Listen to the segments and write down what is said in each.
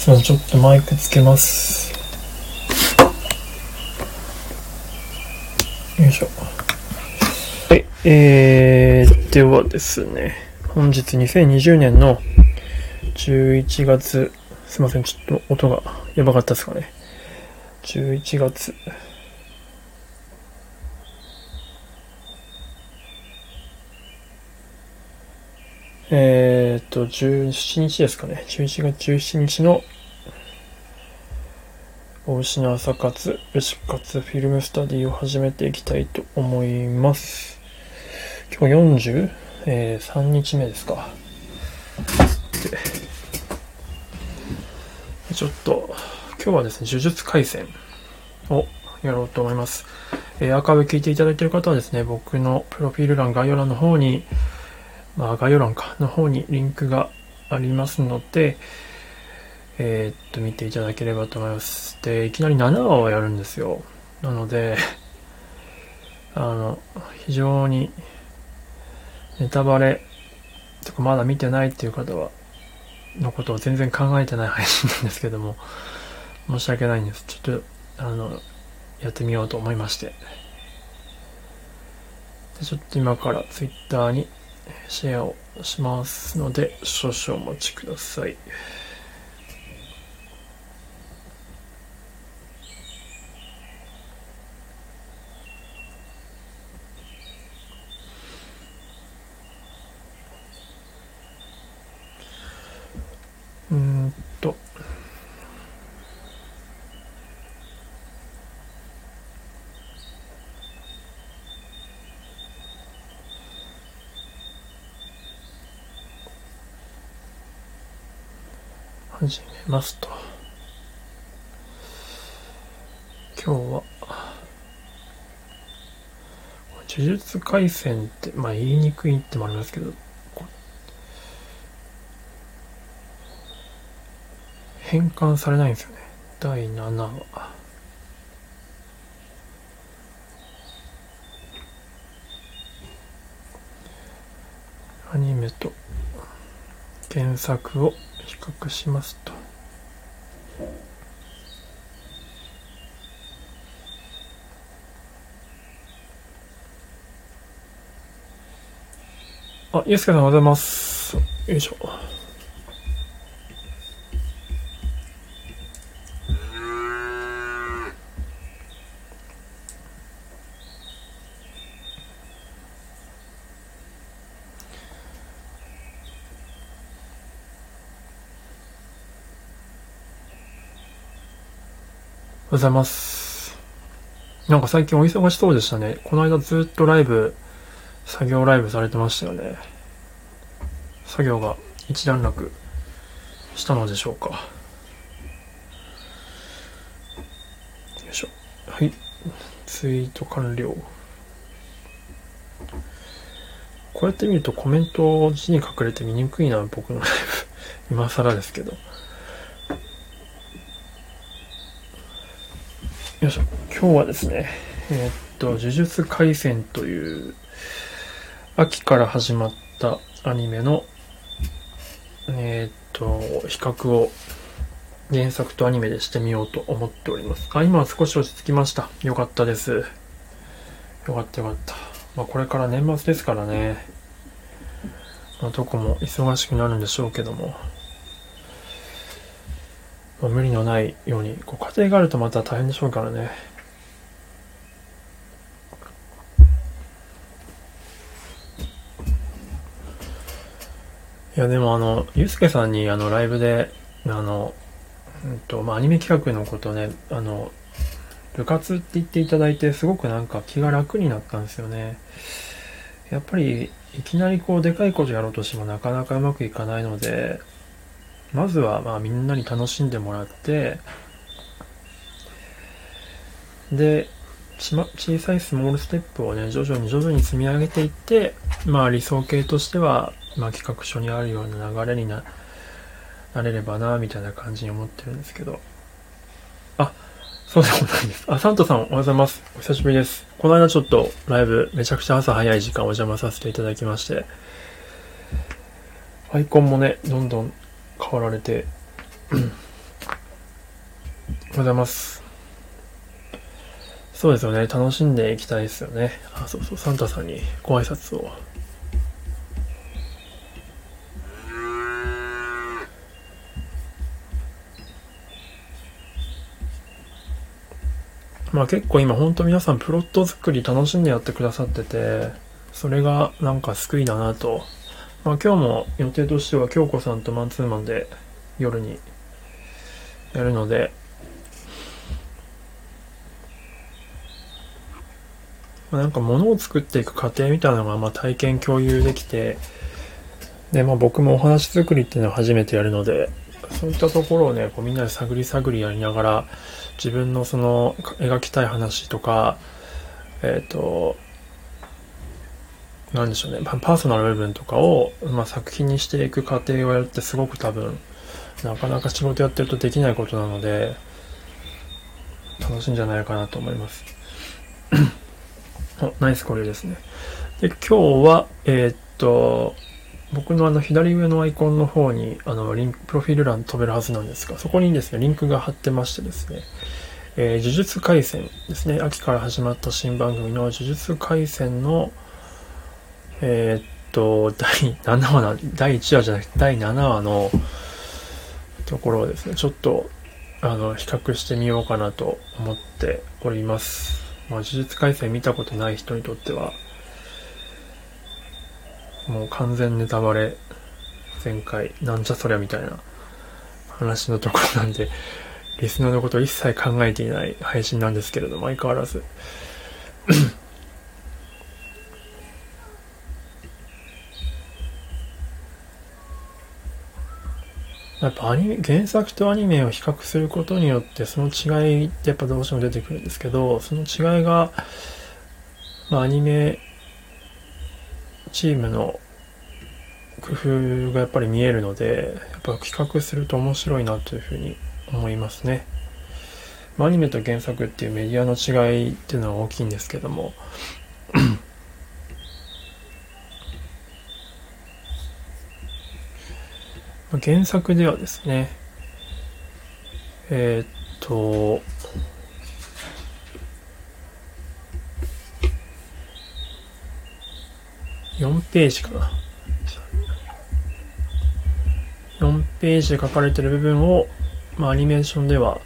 すいません、ちょっとマイクつけます。よいしょ。はい、えー、ではですね、本日2020年の11月、すいません、ちょっと音がやばかったですかね。11月、えーっと、17日ですかね。11月17日の、大牛の朝活、牛活フィルムスタディを始めていきたいと思います。今日40、えー、3日目ですか。ちょっと、今日はですね、呪術廻戦をやろうと思います。えー、アーカイブ聞いていただいている方はですね、僕のプロフィール欄、概要欄の方に、まあ、概要欄かの方にリンクがありますので、えーっと、見ていただければと思います。で、いきなり7話をやるんですよ。なので、あの、非常に、ネタバレとかまだ見てないっていう方は、のことを全然考えてない配信なんですけども、申し訳ないんです。ちょっと、あの、やってみようと思いまして。でちょっと今から Twitter にシェアをしますので少々お待ちください。うんと。始めますと。今日は、呪術廻戦って、まあ言いにくいってもありますけど、変換されないんですよね。第7話。アニメと原作を較しますと。あ、ゆうすけさんおはようございます。よいしょ。ございます。なんか最近お忙しそうでしたね。この間ずっとライブ、作業ライブされてましたよね。作業が一段落したのでしょうか。よいしょ。はい。ツイート完了。こうやって見るとコメント字に隠れて見にくいな、僕のライブ。今更ですけど。よいしょ。今日はですね、えーっと、呪術廻戦という、秋から始まったアニメの、えーっと、比較を原作とアニメでしてみようと思っております。あ、今は少し落ち着きました。よかったです。よかったよかった。まあこれから年末ですからね。まあどこも忙しくなるんでしょうけども。まあ、無理のないように、こう家庭があるとまた大変でしょうからね。いや、でもあの、ゆうすけさんにあの、ライブで、あの、うんと、まあ、アニメ企画のことね、あの、部活って言っていただいて、すごくなんか気が楽になったんですよね。やっぱり、いきなりこう、でかいことやろうとしてもなかなかうまくいかないので、まずはまあみんなに楽しんでもらって、で、ま小さいスモールステップをね、徐々に徐々に積み上げていって、まあ理想形としては、まあ企画書にあるような流れにな、なれればな、みたいな感じに思ってるんですけど。あ、そうでもないです。あ、サントさんおはようございます。お久しぶりです。この間ちょっとライブ、めちゃくちゃ朝早い時間お邪魔させていただきまして、アイコンもね、どんどん変わられて、うございます。そうですよね。楽しんでいきたいですよね。あ、そうそう、サンタさんにご挨拶を。まあ結構今本当皆さんプロット作り楽しんでやってくださってて、それがなんか救いだなと。まあ今日も予定としては京子さんとマンツーマンで夜にやるので、まあ、なんか物を作っていく過程みたいなのがまあ体験共有できて、で、まあ僕もお話作りっていうのは初めてやるので、そういったところをね、こうみんなで探り探りやりながら、自分のその描きたい話とか、えっ、ー、と、なんでしょうね、パーソナル部分とかを、まあ、作品にしていく過程をやるってすごく多分、なかなか仕事やってるとできないことなので、楽しいんじゃないかなと思います。お、ナイスこれですね。で、今日は、えー、っと、僕のあの左上のアイコンの方にあのリンク、プロフィール欄飛べるはずなんですが、そこにですね、リンクが貼ってましてですね、えー、呪術廻戦ですね、秋から始まった新番組の呪術廻戦の、えー、っと、第7話な、第1話じゃなくて第7話のところをですね、ちょっと、あの、比較してみようかなと思っております。まあ、呪術廻戦見たことない人にとっては、もう完全ネタバレ前回なんじゃそりゃみたいな話のところなんでリスナーのことを一切考えていない配信なんですけれども相変わらずやっぱアニメ、原作とアニメを比較することによってその違いってやっぱどうしても出てくるんですけど、その違いが、まあアニメチームの工夫がやっぱり見えるので、やっぱ比較すると面白いなというふうに思いますね。アニメと原作っていうメディアの違いっていうのは大きいんですけども原作ではですね、えー、っと、4ページかな。4ページで書かれてる部分を、まあ、アニメーションでは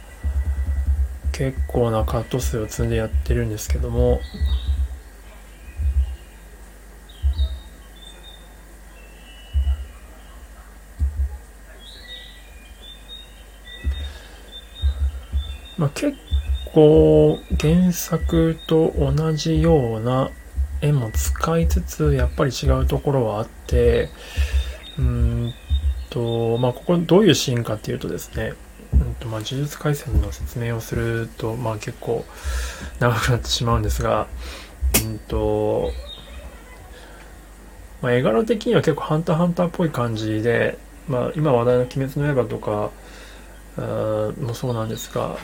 結構なカット数を積んでやってるんですけども、まあ、結構原作と同じような絵も使いつつ、やっぱり違うところはあって、うんと、まあ、ここどういうシーンかっていうとですね、うんとまあ、呪術廻戦の説明をすると、まあ、結構長くなってしまうんですが、うんと、まあ、絵柄的には結構ハンターハンターっぽい感じで、まあ、今話題の鬼滅の刃とかあもそうなんですが、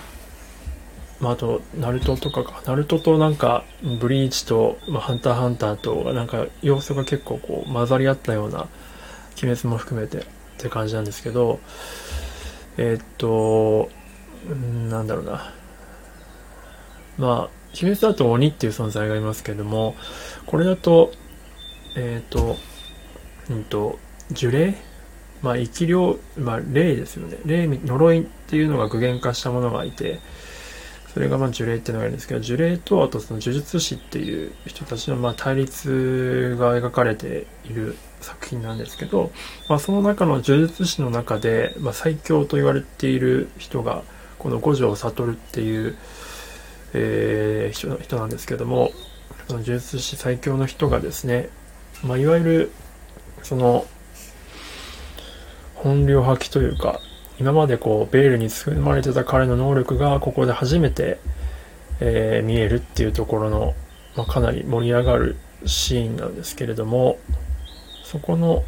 まあ、あと、ナルトとかか。ナルトとなんか、ブリーチと、まあ、ハンターハンターと、なんか、要素が結構こう、混ざり合ったような、鬼滅も含めてって感じなんですけど、えー、っと、なんだろうな。まあ、鬼滅だと鬼っていう存在がいますけども、これだと、えっ、と、うんと、呪霊？まあ、生き量、まあ、霊ですよね。霊、呪いっていうのが具現化したものがいて、それがまあ呪霊っていうのがあるんですけど、呪霊とあとその呪術師っていう人たちのまあ対立が描かれている作品なんですけど、まあ、その中の呪術師の中で、まあ、最強と言われている人が、この五条悟っていう、えー、人人なんですけども、その呪術師最強の人がですね、まあ、いわゆる、その、本領発揮というか、今までこうベールに包まれてた彼の能力がここで初めて、えー、見えるっていうところの、まあ、かなり盛り上がるシーンなんですけれどもそこの、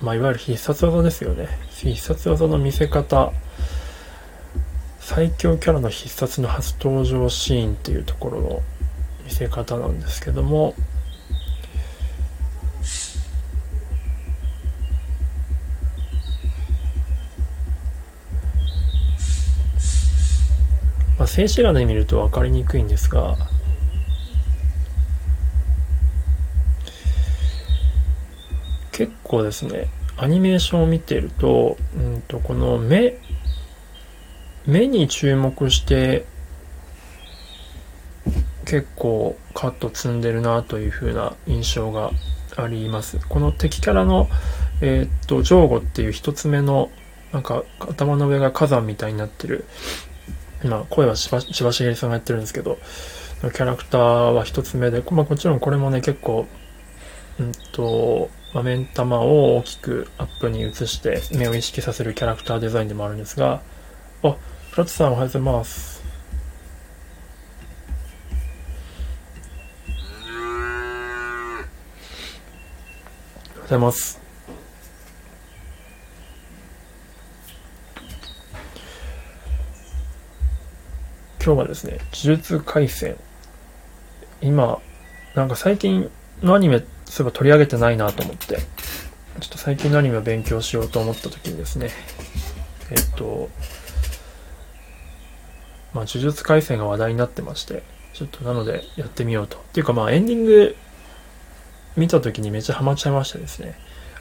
まあ、いわゆる必殺技ですよね。必殺技の見せ方。最強キャラの必殺の初登場シーンっていうところの見せ方なんですけどもまあ静止画で見ると分かりにくいんですが、結構ですね、アニメーションを見てると、うんと、この目、目に注目して結構カット積んでるなという風な印象があります。この敵キャラの、えー、っと、ジョーゴっていう一つ目の、なんか頭の上が火山みたいになってる、今、声はしばしばしげりさんがやってるんですけど、キャラクターは一つ目で、まあ、もちろんこれもね、結構、うんと、まあ、目ん玉を大きくアップに移して目を意識させるキャラクターデザインでもあるんですが、あ、フラッツさんおはようございます。おはようございます。今日はですね、呪術廻戦。今、なんか最近のアニメそういえば取り上げてないなと思って、ちょっと最近のアニメを勉強しようと思った時にですね、えっと、まあ、呪術廻戦が話題になってまして、ちょっとなのでやってみようと。っていうかまあエンディング見た時にめっちゃハマっちゃいましたですね。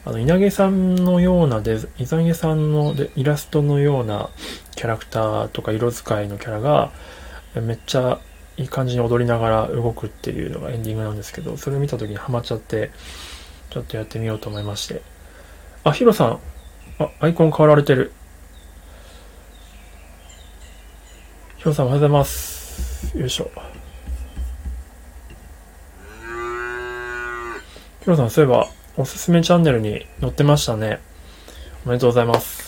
あの、稲毛さんのようなデザ、稲毛さんのイラストのようなキャラクターとか色使いのキャラが、めっちゃいい感じに踊りながら動くっていうのがエンディングなんですけど、それを見た時にハマっちゃって、ちょっとやってみようと思いまして。あ、ヒロさん。あ、アイコン変わられてる。ヒロさんおはようございます。よいしょ。ヒロさん、そういえば、おすすめチャンネルに載ってましたね。おめでとうございます。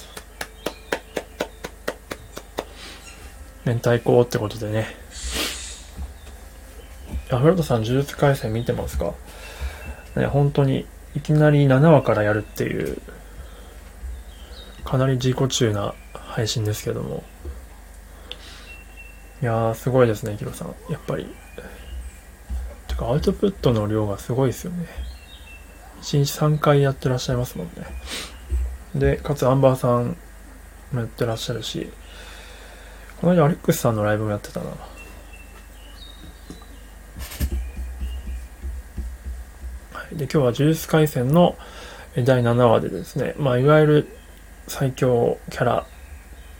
明太子ってことでね。アフロトさん、呪術廻戦見てますか？ね、本当に、いきなり7話からやるっていう、かなり自己中な配信ですけども。いやー、すごいですね、ヒロさん。やっぱり。てか、アウトプットの量がすごいですよね。1日3回やってらっしゃいますもんね。で、かつアンバーさんもやってらっしゃるし、この間アレックスさんのライブもやってたな。はいで、今日は呪術廻戦の第7話でですね、まあ、いわゆる最強キャラ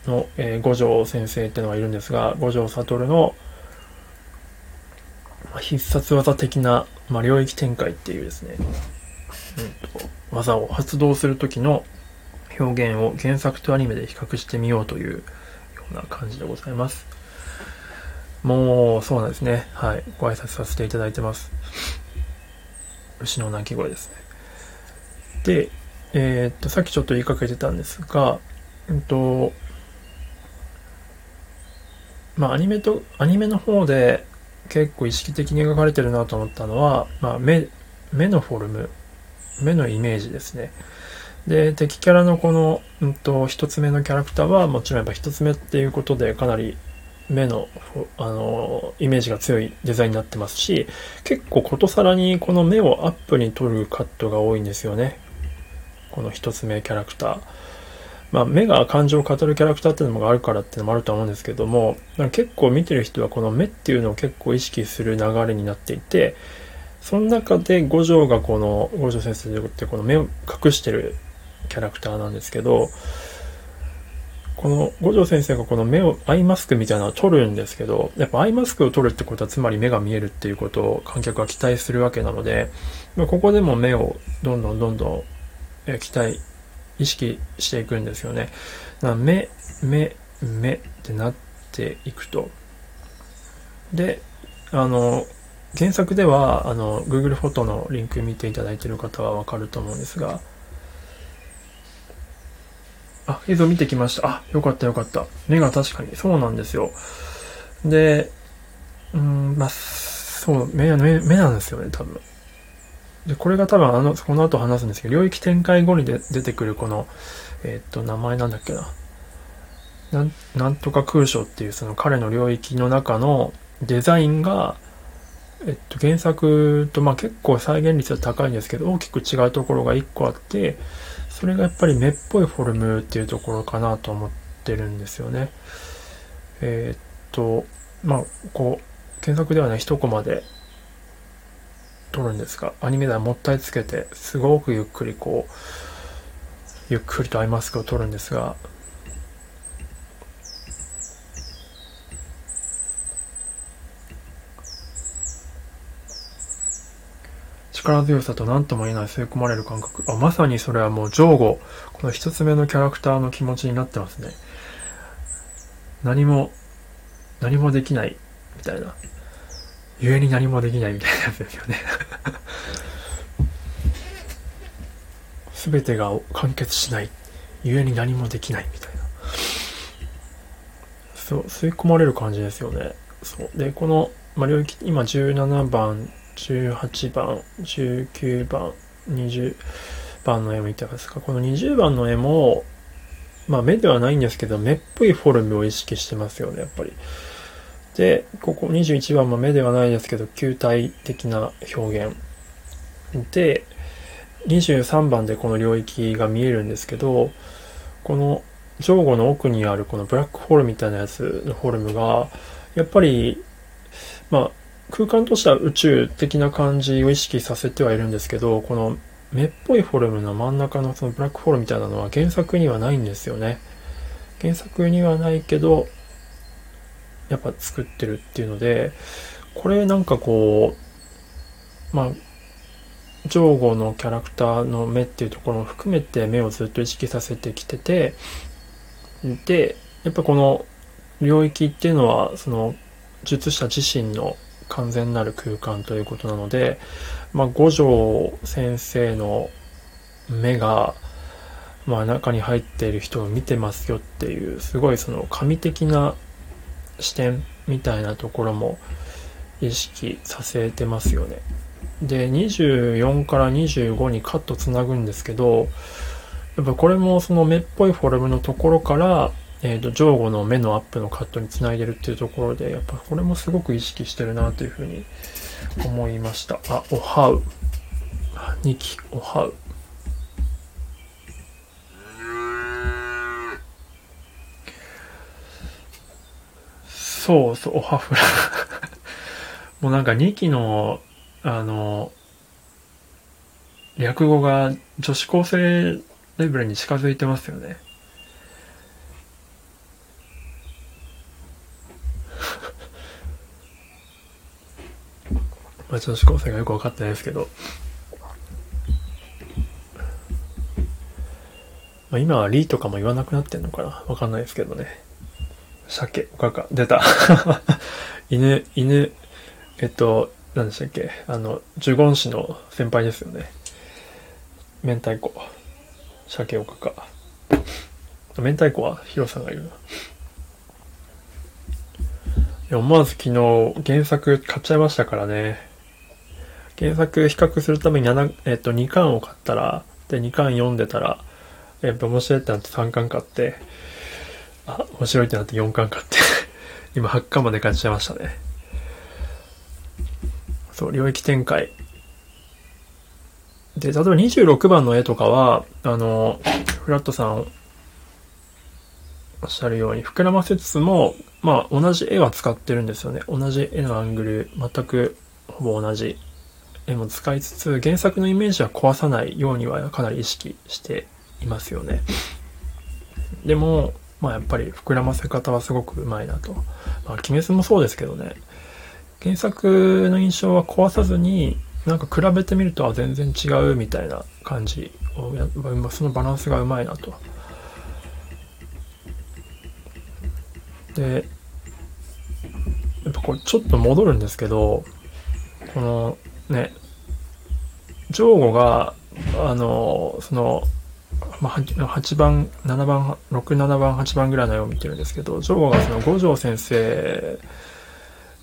の、えー、五条先生っていうのがいるんですが、五条悟の、必殺技的な、まあ、領域展開っていうですね、うんと、技を発動する時の表現を原作とアニメで比較してみようというな感じでございます。もう、そうなんですね。はい。ご挨拶させていただいてます。牛の鳴き声ですね。で、えー、っと、さっきちょっと言いかけてたんですが、うんと、まあ、アニメと、アニメの方で結構意識的に描かれてるなと思ったのは、まあ、目、目のフォルム、目のイメージですね。で、敵キャラのこの、うんと、一つ目のキャラクターは、もちろんやっぱ一つ目っていうことでかなり目の、あの、イメージが強いデザインになってますし、結構ことさらにこの目をアップに取るカットが多いんですよね。この一つ目キャラクター。まあ、目が感情を語るキャラクターっていうのがあるからっていうのもあると思うんですけども、結構見てる人はこの目っていうのを結構意識する流れになっていて、その中で五条がこの、五条先生ってこの目を隠してるキャラクターなんですけど、この五条先生がこの目を、アイマスクみたいなのを取るんですけど、やっぱアイマスクを取るってことはつまり目が見えるっていうことを観客は期待するわけなので、ここでも目をどんどんどんどん期待、意識していくんですよね。目、目、目ってなっていくと。で、あの、原作では、あの、Google フォトのリンク見ていただいている方はわかると思うんですが、あ、映像見てきました。あ、よかったよかった。目が確かに、そうなんですよ。で、うん、まあ、そう、目、目、目なんですよね、多分。で、これが多分あの、この後話すんですけど、領域展開後にで出てくるこの、えー、っと、名前なんだっけな。なん、なんとか空所っていうその彼の領域の中のデザインが、えっと、原作とまあ結構再現率は高いんですけど、大きく違うところが1個あって、それがやっぱり目っぽいフォルムっていうところかなと思ってるんですよね。えー、っと、まあ、こう、検索ではない一コマで撮るんですが、アニメではもったいつけて、すごくゆっくりこう、ゆっくりとアイマスクを撮るんですが、力強さと何とも言えない吸い込まれる感覚。あ、まさにそれはもう、上後、この一つ目のキャラクターの気持ちになってますね。何も、何もできない、みたいな。故に何もできないみたいなやつですよね 全てが完結しない。故に何もできないみたいな。そう、吸い込まれる感じですよね。そう。で、この、まあ、領域、今17番、18番、19番、20番の絵も見てますか？この20番の絵も、まあ目ではないんですけど、目っぽいフォルムを意識してますよね、やっぱり。で、ここ21番も目ではないですけど、球体的な表現。で、23番でこの領域が見えるんですけど、この上後の奥にあるこのブラックホールみたいなやつのフォルムが、やっぱり、まあ、空間としては宇宙的な感じを意識させてはいるんですけど、この目っぽいフォルムの真ん中のそのブラックホールみたいなのは原作にはないんですよね。原作にはないけど、やっぱ作ってるっていうので、これなんかこう、まあ、上後のキャラクターの目っていうところも含めて目をずっと意識させてきてて、で、やっぱこの領域っていうのは、その術者自身の完全なる空間ということなので、まあ、五条先生の目が、まあ、中に入っている人を見てますよっていう、すごいその神的な視点みたいなところも意識させてますよね。で、24から25にカットつなぐんですけど、やっぱこれもその目っぽいフォルムのところから、えっ、ー、と、上後の目のアップのカットにつないでるっていうところで、やっぱこれもすごく意識してるなというふうに思いました。あ、おはう。2期、おはう。そうそう、おはふら。もうなんか2期の、あの、略語が女子高生レベルに近づいてますよね。まあ、女子高生がよく分かってないですけど、まあ、今はリーとかも言わなくなってんのかなわかんないですけどね。鮭、おかか、出た。犬、犬、えっと、何でしたっけあの、呪言師の先輩ですよね。明太子。鮭おかか。明太子はヒロさんがいるな。いや、思わず昨日原作買っちゃいましたからね。原作比較するために、えっと、2巻を買ったら、で、2巻読んでたら、やっぱ面白いってなって3巻買って、あ、面白いってなって4巻買って 今8巻まで買っちゃいましたね。そう、領域展開。で、例えば26番の絵とかは、あの、フラットさんおっしゃるように、膨らませつつも、まあ、同じ絵は使ってるんですよね。同じ絵のアングル、全くほぼ同じも使いつつ、原作のイメージは壊さないようにはかなり意識していますよね。でも、まあやっぱり膨らませ方はすごくうまいなと。まあ、鬼滅もそうですけどね。原作の印象は壊さずに、なんか比べてみるとは全然違うみたいな感じをや、そのバランスがうまいなと。で、やっぱこれちょっと戻るんですけど、このね、ジョーゴが、あの、その、まあ、8番、7番、6、7番、8番ぐらいの絵を見てるんですけど、ジョーゴがその五条先生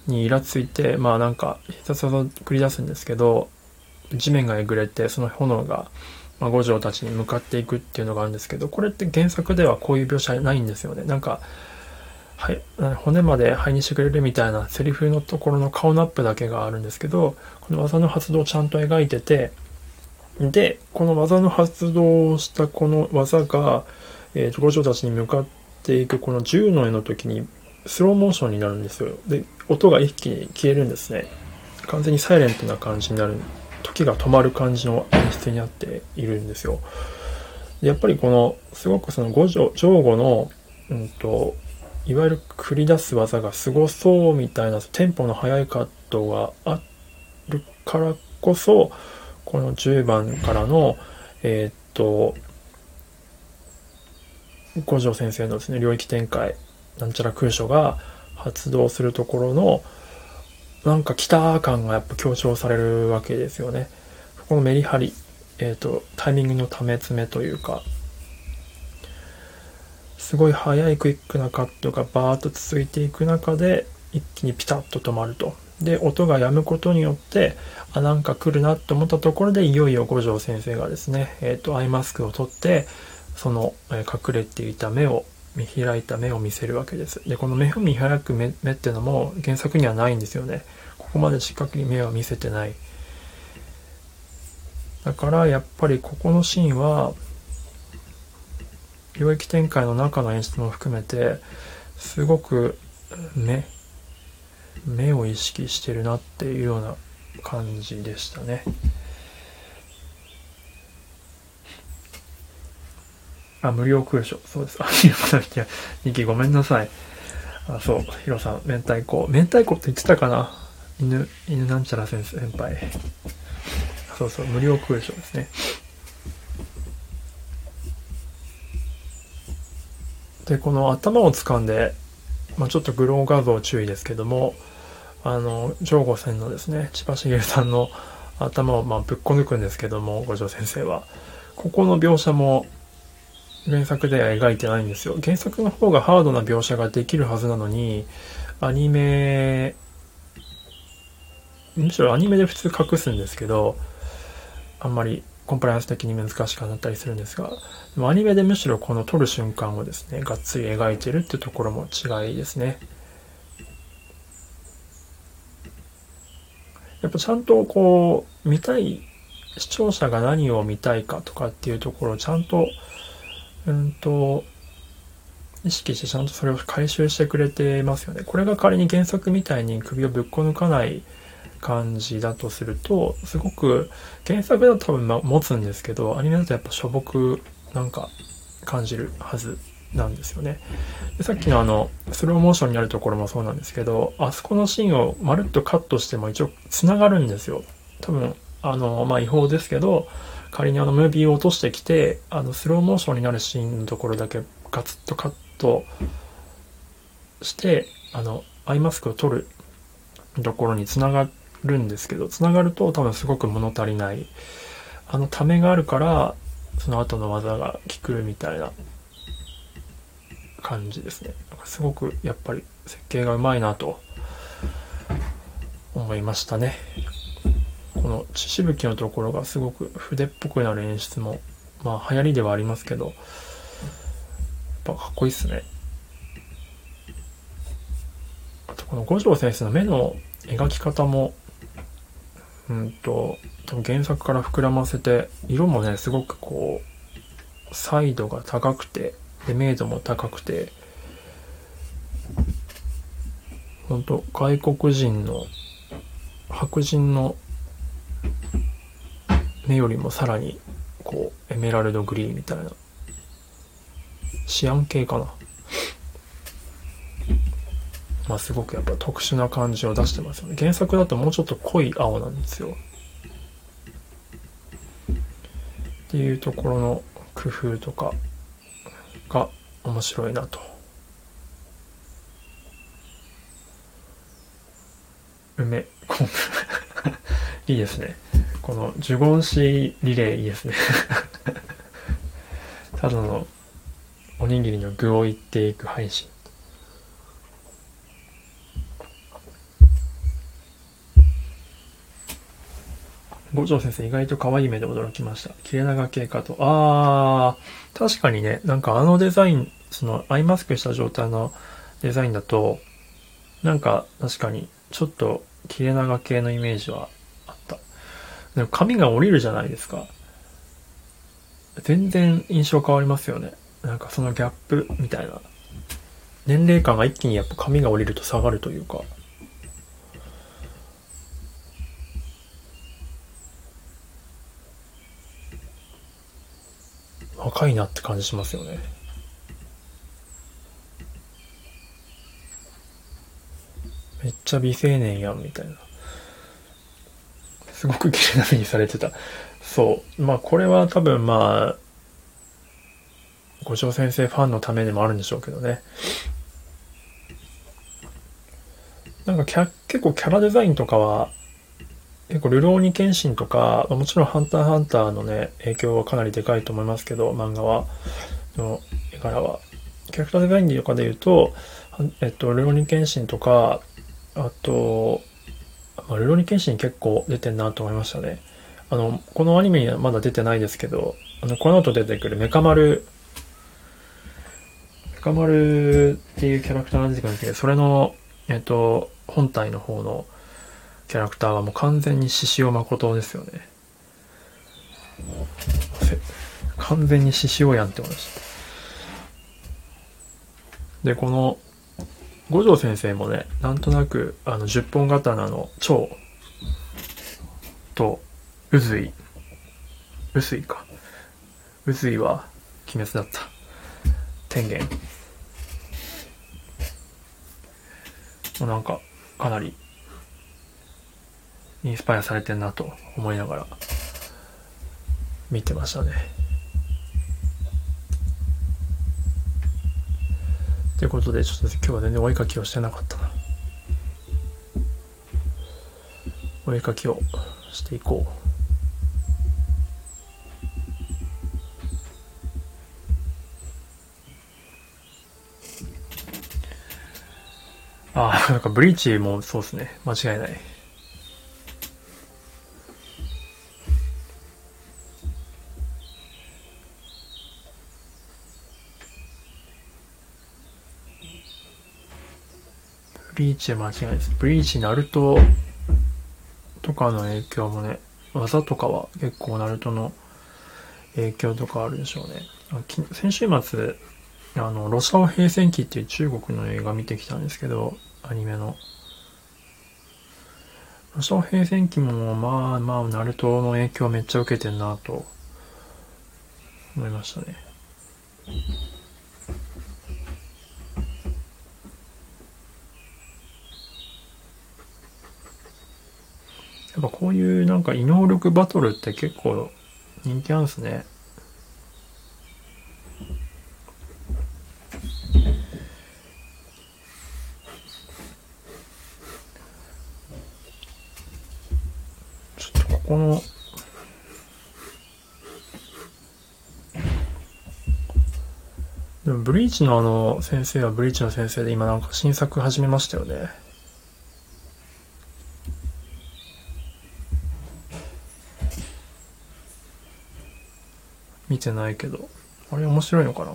にイラついて、まあなんか、必殺技を繰り出すんですけど、地面がえぐれて、その炎が、まあ、五条たちに向かっていくっていうのがあるんですけど、これって原作ではこういう描写ないんですよね。なんか、はい、骨まで肺にしてくれるみたいなセリフのところの顔のアップだけがあるんですけど、この技の発動をちゃんと描いてて、で、この技の発動をしたこの技が、えー、五条たちに向かっていくこの銃の絵の時に、スローモーションになるんですよ。で、音が一気に消えるんですね。完全にサイレントな感じになる、時が止まる感じの演出になっているんですよ。やっぱりこの、すごくその五条、上語の、うんと、いわゆる繰り出す技がすごそうみたいなテンポの速いカットがあるからこそ、この10番からの、えー、っと、五条先生のですね、領域展開、なんちゃら空所が発動するところの、なんか来た感がやっぱ強調されるわけですよね。このメリハリ、えっ、と、タイミングのため詰めというか、すごい速いクイックなカットがバーッと続いていく中で、一気にピタッと止まると。で、音が止むことによって、あ、なんか来るなって思ったところで、いよいよ五条先生がですね、えっ、ー、と、アイマスクを取って、その、えー、隠れていた目を、見開いた目を見せるわけです。で、この目を見開く目目ってのも原作にはないんですよね。ここまでしっかり目を見せてない。だからやっぱりここのシーンは領域展開の中の演出も含めてすごく目目を意識してるなっていうような感じでしたね。あ、無料空所。そうです。あ、ひろさん、いや、ニキごめんなさい。あ、そう、ヒロさん、明太子。明太子って言ってたかな？犬、犬なんちゃら先生、先輩。そうそう、無料空所ですね。で、この頭を掴んで、まあ、ちょっとグロー画像注意ですけども、あの、上後線のですね、千葉茂さんの頭をまぶっこ抜くんですけども、五条先生は。ここの描写も原作では描いてないんですよ。原作の方がハードな描写ができるはずなのに、アニメ、むしろアニメで普通隠すんですけど、あんまりコンプライアンス的に難しくなったりするんですが、でもアニメでむしろこの撮る瞬間をですね、がっつり描いてるってところも違いですね。やっぱちゃんとこう、見たい、視聴者が何を見たいかとかっていうところをちゃんと、うんと、意識してちゃんとそれを回収してくれてますよね。これが仮に原作みたいに首をぶっこ抜かない感じだとすると、すごく原作だと多分持つんですけど、アニメだとやっぱしょぼくなんか感じるはずなんですよね。でさっきのあの、スローモーションにあるところもそうなんですけど、あそこのシーンをまるっとカットしても一応繋がるんですよ。多分、あの、まあ、違法ですけど、仮にあのムービーを落としてきて、あの、スローモーションになるシーンのところだけガツッとカットして、あの、アイマスクを取るところに繋がってるんですけど、繋がると多分すごく物足りない。あのためがあるから、その後の技が効くみたいな感じですね。すごくやっぱり設計がうまいなと思いましたね。この血しぶきのところがすごく筆っぽくなる演出も、まあ流行りではありますけど、やっぱかっこいいっすね。あとこの五条先生の目の描き方もうんと、多分原作から膨らませて、色もね、すごくこう、サイドが高くて、で、明度も高くて、ほんと、外国人の、白人の目よりもさらに、こう、エメラルドグリーンみたいな、シアン系かな。まあ、すごくやっぱ特殊な感じを出してますよね。原作だともうちょっと濃い青なんですよ。っていうところの工夫とかが面白いなと。梅、昆 布いいですね。この呪言師リレーいいですね ただのおにぎりの具を言っていく配信。五条先生意外と可愛い目で驚きました。切れ長系かと。あー、確かにね、なんかあのデザイン、そのアイマスクした状態のデザインだと、なんか確かにちょっと切れ長系のイメージはあった。でも髪が降りるじゃないですか。全然印象変わりますよね。なんかそのギャップみたいな。年齢感が一気にやっぱ髪が降りると下がるというか、若いなって感じしますよね。めっちゃ美青年やん、みたいな。すごく綺麗な目にされてた。そう。まあ、これは多分まあ、五条先生ファンのためでもあるんでしょうけどね。なんかキャ、結構キャラデザインとかは、結構、ルローニケンシンとか、もちろんハンターハンターのね、影響はかなりでかいと思いますけど、漫画は、の絵柄は。キャラクターデザインとかで言うと、えっと、ルローニケンシンとか、あと、まあ、ルローニケンシン結構出てんなと思いましたね。あの、このアニメにはまだ出てないですけど、あの、この後出てくるメカ丸、メカ丸っていうキャラクターが出てくるんですけど、それの、えっと、本体の方の、キャラクターはもう完全に獅子王誠ですよね。完全に獅子王やんって思いました。で、この、五条先生もね、なんとなく、あの、十本刀の蝶と、うずい、うすいか。うずいは、鬼滅だった。天元。もうなんか、かなりインスパイアされてんなと思いながら見てましたね。ということで、ちょっと今日は全然お絵かきをしてなかったな。お絵かきをしていこう。ああ、なんかブリーチもそうですね。間違いない。リーチは間違いです。ブリーチ、ナルトとかの影響もね、技とかは結構ナルトの影響とかあるでしょうね。先週末、あの、ロシアオ平戦記っていう中国の映画見てきたんですけど、アニメの。ロシアオ平戦記も、まあまあ、ナルトの影響めっちゃ受けてんなと思いましたね。ぱこういうなんか異能力バトルって結構人気あるんですね。ちょっとここのでもブリーチのあの先生はブリーチの先生で今なんか新作始めましたよね。てないけど、あれ面白いのかな？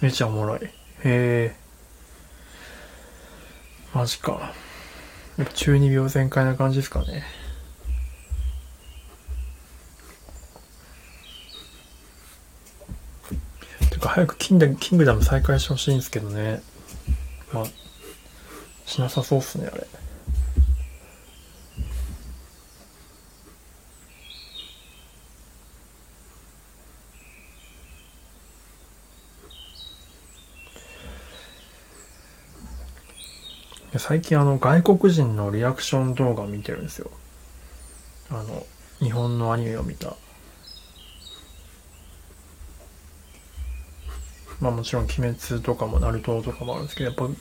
めちゃおもろい。へえ。マジか。やっぱ中二病全開な感じですかね。てか早くキンダキングダム再開してほしいんですけどね。まあ、しなさそうっすね、あれ。最近あの外国人のリアクション動画を見てるんですよ。あの、日本のアニメを見た。まあもちろん鬼滅とかもナルトとかもあるんですけど、やっぱ呪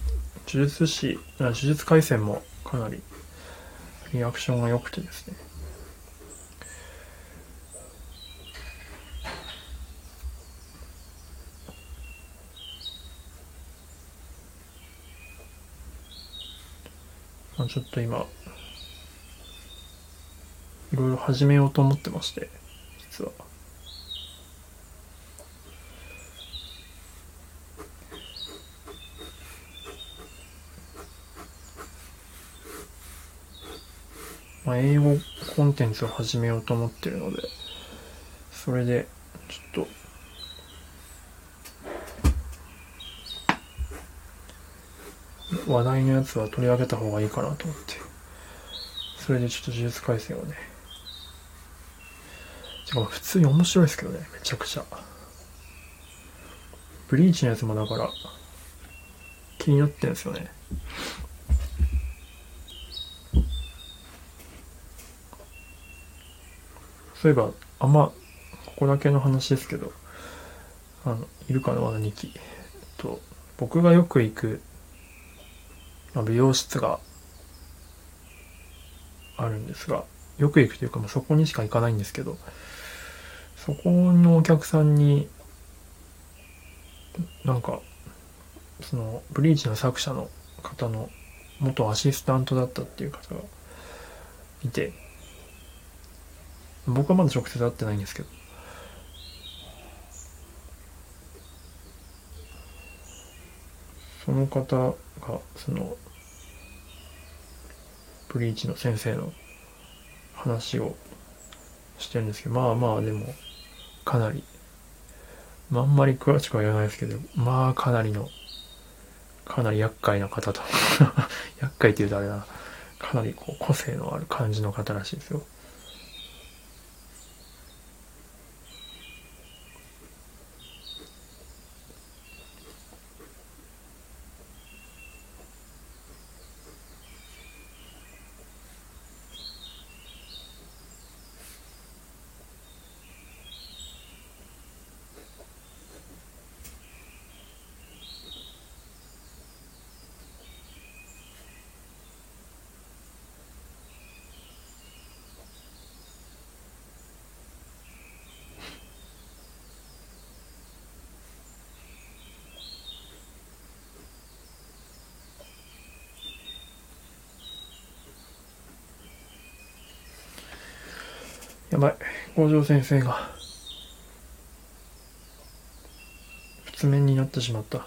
術師、呪術廻戦もかなりリアクションが良くてですね。ちょっと今、いろいろ始めようと思ってまして、実は。まあ、英語コンテンツを始めようと思ってるので、それで、ちょっと、話題のやつは取り上げた方がいいかなと思って、それでちょっと呪術改正をね、てか普通に面白いですけどね、めちゃくちゃ。ブリーチのやつもだから、気になってんすよね。そういえば、あんま、ここだけの話ですけど、あの、いるかな、まだ2期。と、僕がよく行く、美容室があるんですが、よく行くというか、まあ、そこにしか行かないんですけど、そこのお客さんに、なんか、その、ブリーチの作者の方の元アシスタントだったっていう方がいて、僕はまだ直接会ってないんですけど。その方が、その、ブリーチの先生の話をしてるんですけど、まあまあでも、かなり、まあ、んまり詳しくは言わないですけど、まあかなりの、かなり厄介な方と 厄介って言うとあれだな、かなりこう個性のある感じの方らしいですよ。やばい。校長先生が、普面になってしまった。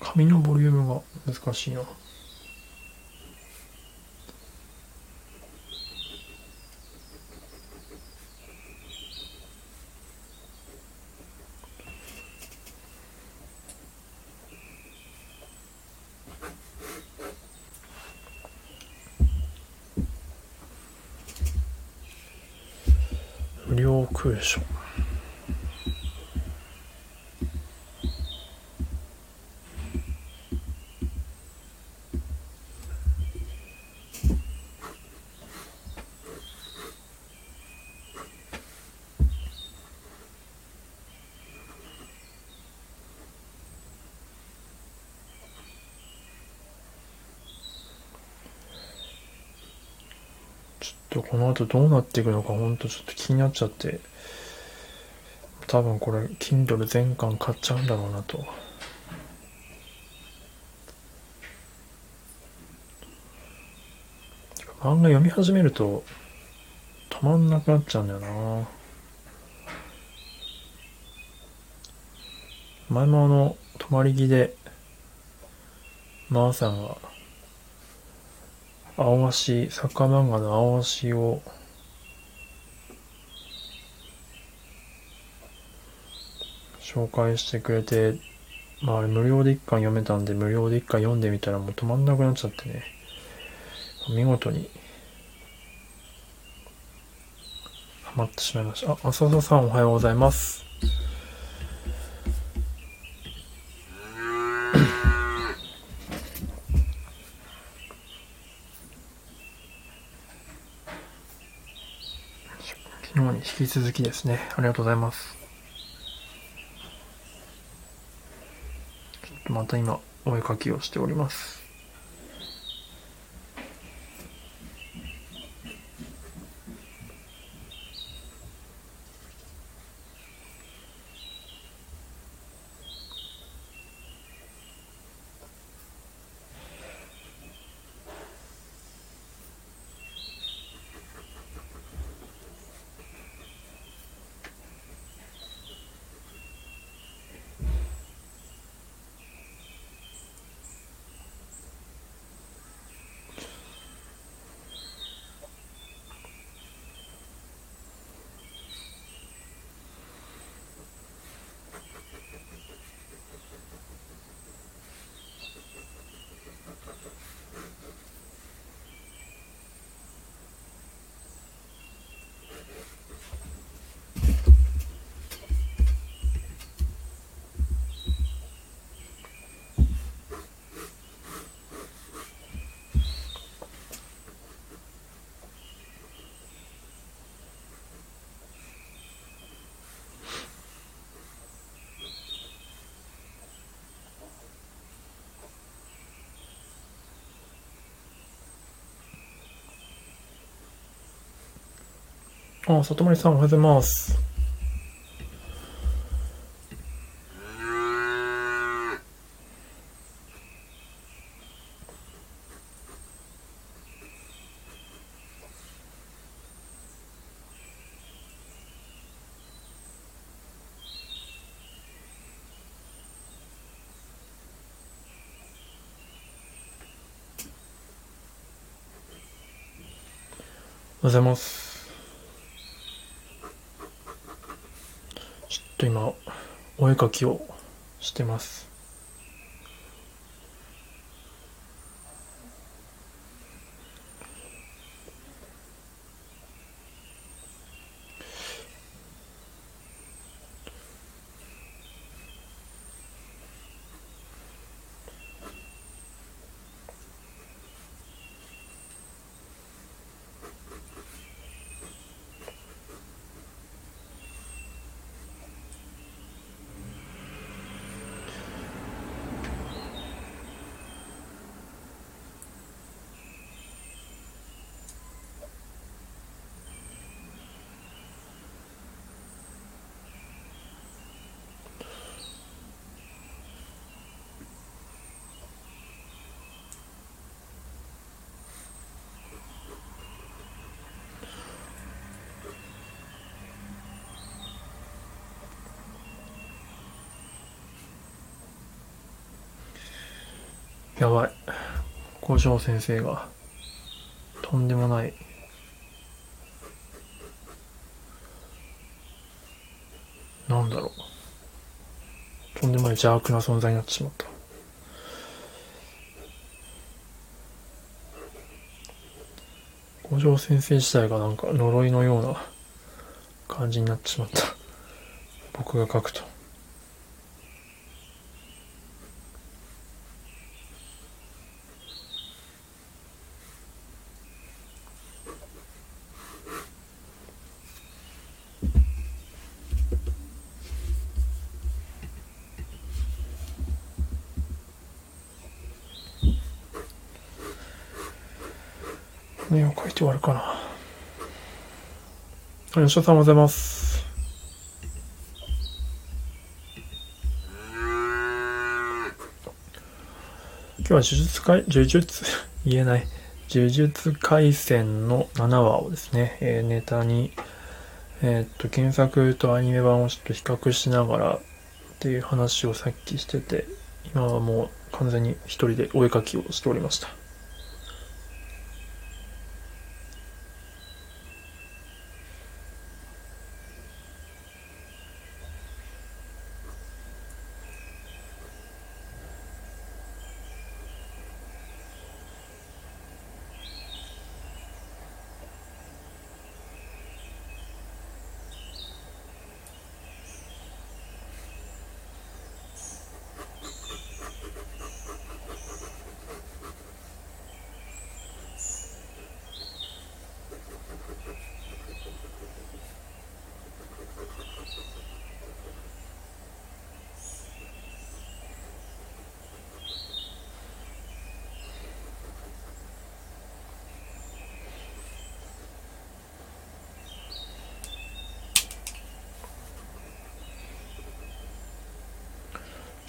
紙のボリュームが難しいな。空所ちょっとこの後どうなっていくのかほんとちょっと気になっちゃって。多分これ Kindle 全巻買っちゃうんだろうなと。漫画読み始めると止まんなくなっちゃうんだよな。前もあの泊まり木でまーさんが青足サッカー漫画の青足を紹介してくれて、まあ無料で一巻読めたんで無料で一巻読んでみたらもう止まんなくなっちゃってね。見事にハマってしまいました。あ、浅田さんおはようございます。昨日に引き続きですね。ありがとうございます。ちょっとまた今、お絵かきをしております。あ、里森さんおはようございます。おはようございます。と今、お絵かきをしてます。やばい。校長先生が、とんでもない。なんだろう。とんでもない邪悪な存在になってしまった。校長先生自体がなんか呪いのような感じになってしまった。僕が書くと。絵を描いて終わるかな。吉田さんおはようございます。今日は呪術回、呪術、言えない。呪術回戦の7話をですね、えー、ネタに、えー、っと、検索とアニメ版をちょっと比較しながらっていう話をさっきしてて、今はもう完全に一人でお絵かきをしておりました。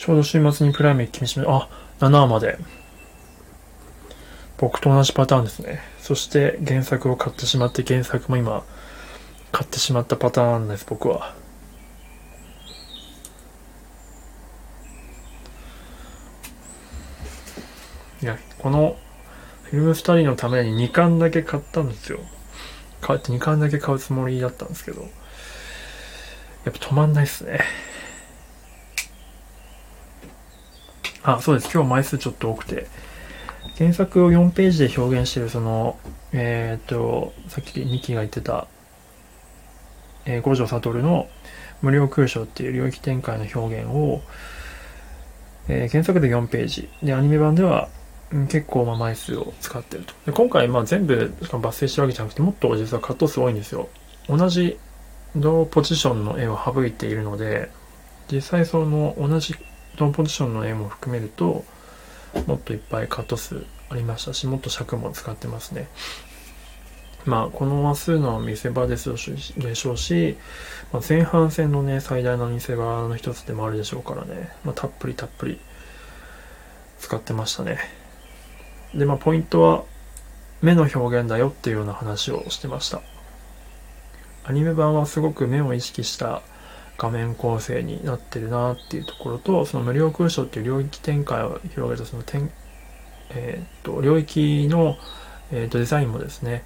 ちょうど週末にプライム一気見しめ、あ、7話まで。僕と同じパターンですね。そして原作を買ってしまって原作も今買ってしまったパターンです、僕は。いや、このフィルムスタディのために2巻だけ買ったんですよ。買って2巻だけ買うつもりだったんですけど、やっぱ止まんないっすね。あ、そうです。今日枚数ちょっと多くて、原作を4ページで表現してるその、えっ、と、さっきニキが言ってた、えー、五条悟の無料空想っていう領域展開の表現を、えー、原作で4ページ。で、アニメ版では、結構まあ枚数を使ってると。で今回まあ全部しかも抜粋してるわけじゃなくて、もっと実はカット数多いんですよ。同じ同ポジションの絵を省いているので、実際その同じ同ポジションの絵も含めると、もっといっぱいカット数ありましたし、もっと尺も使ってますね。まあ、この話数の見せ場でしょうし、まあ、前半戦のね、最大の見せ場の一つでもあるでしょうからね、まあ、たっぷりたっぷり使ってましたね。で、まあ、ポイントは、目の表現だよっていうような話をしてました。アニメ版はすごく目を意識した画面構成になってるなっていうところと、その無料空想っていう領域展開を広げたその点、えー、っと、領域の、えー、っとデザインもですね、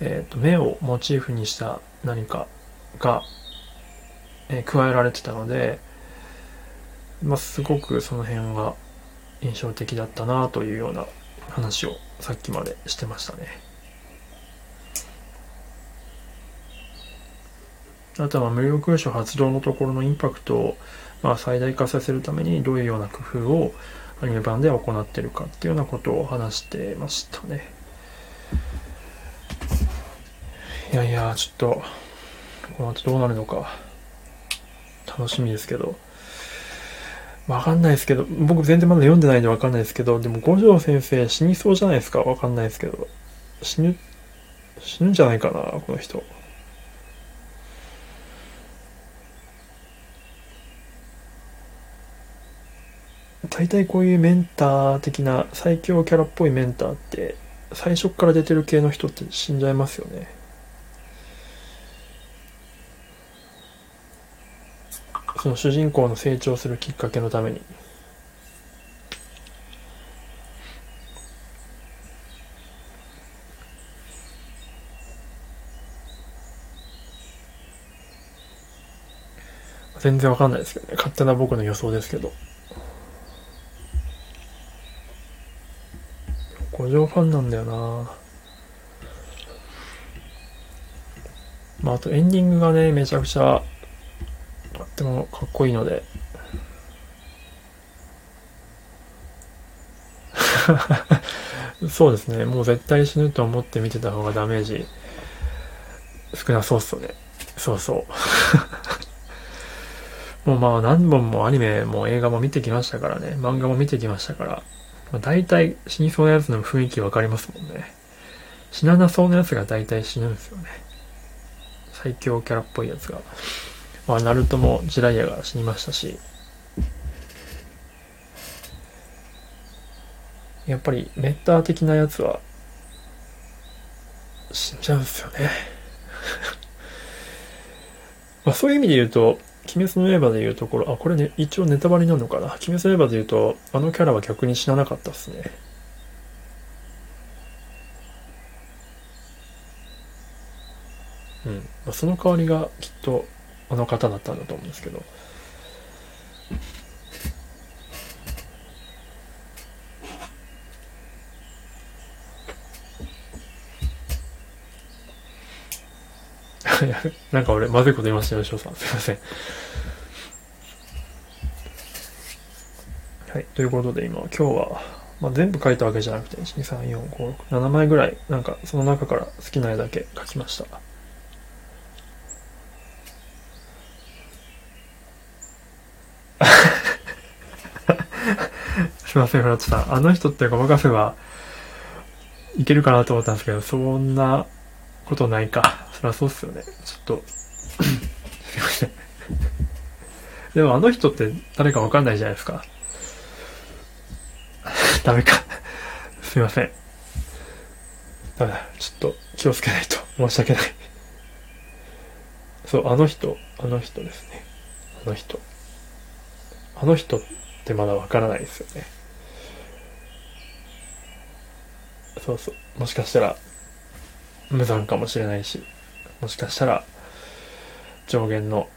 えー、と目をモチーフにした何かが、えー、加えられてたので、まあ、すごくその辺が印象的だったなというような話をさっきまでしてましたね。あとは無料空所発動のところのインパクトを、まあ、最大化させるためにどういうような工夫をアニメ版では行ってるかっていうようなことを話してましたね。いやいや、ちょっと、この後どうなるのか、楽しみですけど。わかんないですけど、僕全然まだ読んでないんでわかんないですけど、でも五条先生死にそうじゃないですか？わかんないですけど。死ぬ、死ぬんじゃないかなこの人。大体こういうメンター的な最強キャラっぽいメンターって最初から出てる系の人って死んじゃいますよね。その主人公の成長するきっかけのために。全然わかんないですけどね。勝手な僕の予想ですけど。五条ファンなんだよな。まああとエンディングがねめちゃくちゃとってもかっこいいので。そうですね。もう絶対死ぬと思って見てた方がダメージ少なそうっすよね。そうそう。もうまあ何本もアニメも映画も見てきましたからね。漫画も見てきましたから、まあ、大体死にそうなやつの雰囲気わかりますもんね。死ななそうなやつが大体死ぬんですよね。最強キャラっぽいやつが。まあ、ナルトもジライアが死にましたし、やっぱりメッター的なやつは死んじゃうんですよね。まあそういう意味で言うと、鬼滅の刃でいうところ、あ、これね、一応ネタバレなのかな。鬼滅の刃でいうと、あのキャラは逆に死ななかったっすね。うん。まあ、その代わりがきっとあの方だったんだと思うんですけど。なんか俺、まずいこと言いましたよ、翔さん。すいません。はい。ということで今、今日は、まあ、全部書いたわけじゃなくて、1、2、3、4、5、6、7枚ぐらい、なんかその中から好きな絵だけ書きました。すいません、フラッチさん。あの人ってごまかせばいけるかなと思ったんですけど、そんなことないか。そりゃそうっすよね。ちょっとすいません。でもあの人って誰かわかんないじゃないですか。ダメか。すいません。ダメだ。ちょっと気をつけないと。申し訳ない。そう、あの人、あの人ですね。あの人。あの人ってまだわからないですよね。そうそう。もしかしたら、無残かもしれないし、もしかしたら、上限の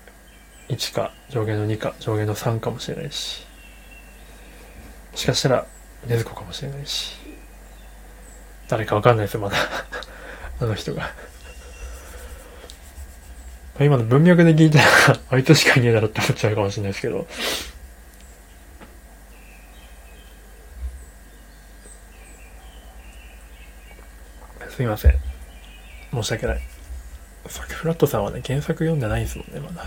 1か、上限の2か、上限の3かもしれないし、もしかしたら、禰豆子かもしれないし、誰かわかんないですよ、まだ。あの人が。今の文脈で聞いたら、あいつしかいねえだろって思っちゃうかもしれないですけど、すみません。申し訳ない。さっきフラットさんはね、原作読んでないんですもんね、まだ。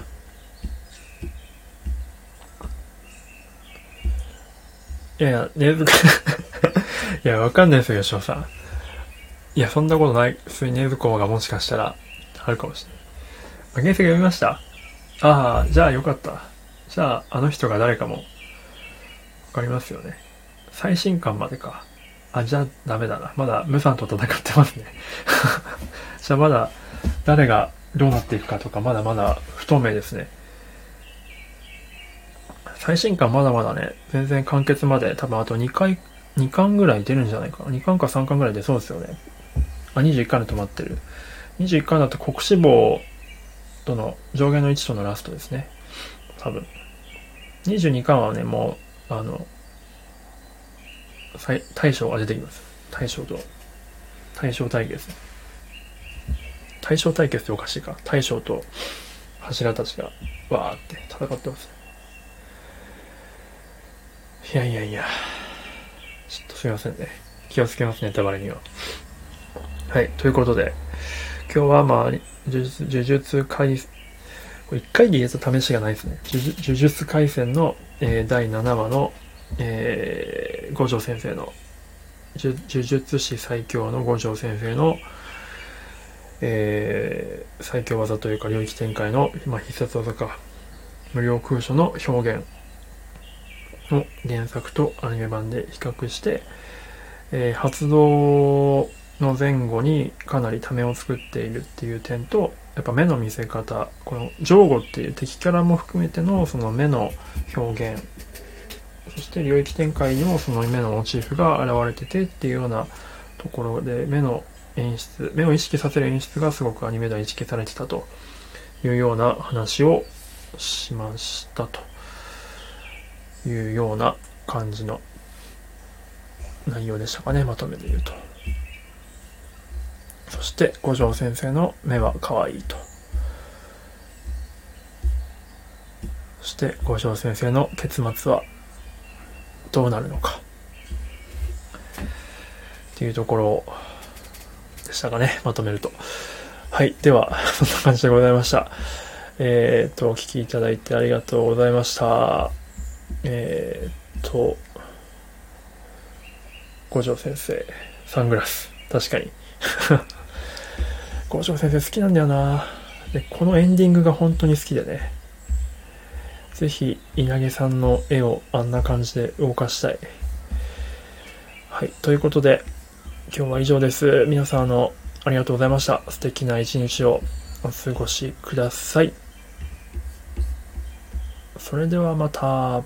いやいや、ねず いや、わかんないですよ、吉尾さん。いや、そんなことない。普通にねずこがもしかしたら、あるかもしれない。原作読みました？ああ、じゃあよかった。じゃあ、あの人が誰かも、わかりますよね。最新刊までか。あ、じゃあダメだな。まだムさんと戦ってますね。じゃあまだ誰がどうなっていくかとかまだまだ不透明ですね。最新刊まだまだね、全然完結まで多分あと2回、2巻ぐらい出るんじゃないかな。2巻か3巻ぐらい出そうですよね。あ、21巻で止まってる。21巻だと国志望との上限の1とのラストですね。多分。22巻はね、もう、あの、大将が出てきます。大将と、大将対決。大将対決っておかしいか。大将と柱たちがわーって戦ってます。いやいやいや。ちょっとすいませんね。気をつけますね、ネタバレには。はい、ということで、今日はまあ、呪術呪術回、これ一回で言えた試しがないですね。呪術回戦の、えー、第7話のえー、五条先生の呪術師最強の五条先生の、えー、最強技というか領域展開の、まあ、必殺技か。無料空所の表現。の原作とアニメ版で比較して、えー、発動の前後にかなりためを作っているっていう点とやっぱ目の見せ方このジョーゴっていう敵キャラも含めてのその目の表現そして領域展開にもその目のモチーフが現れててっていうようなところで目の演出目を意識させる演出がすごくアニメでは意識されてたというような話をしましたというような感じの内容でしたかねまとめで言うとそして五条先生の目は可愛いと。そして五条先生の結末はどうなるのか。っていうところでしたかね。まとめると。はい。では そんな感じでございました。えっ、とお聴きいただいてありがとうございました。えっ、と五条先生サングラス。確かに。五条先生好きなんだよな。でこのエンディングが本当に好きでね。ぜひ稲毛さんの絵をあんな感じで動かしたい。はい、ということで今日は以上です。皆さんあのありがとうございました。素敵な一日をお過ごしください。それではまた。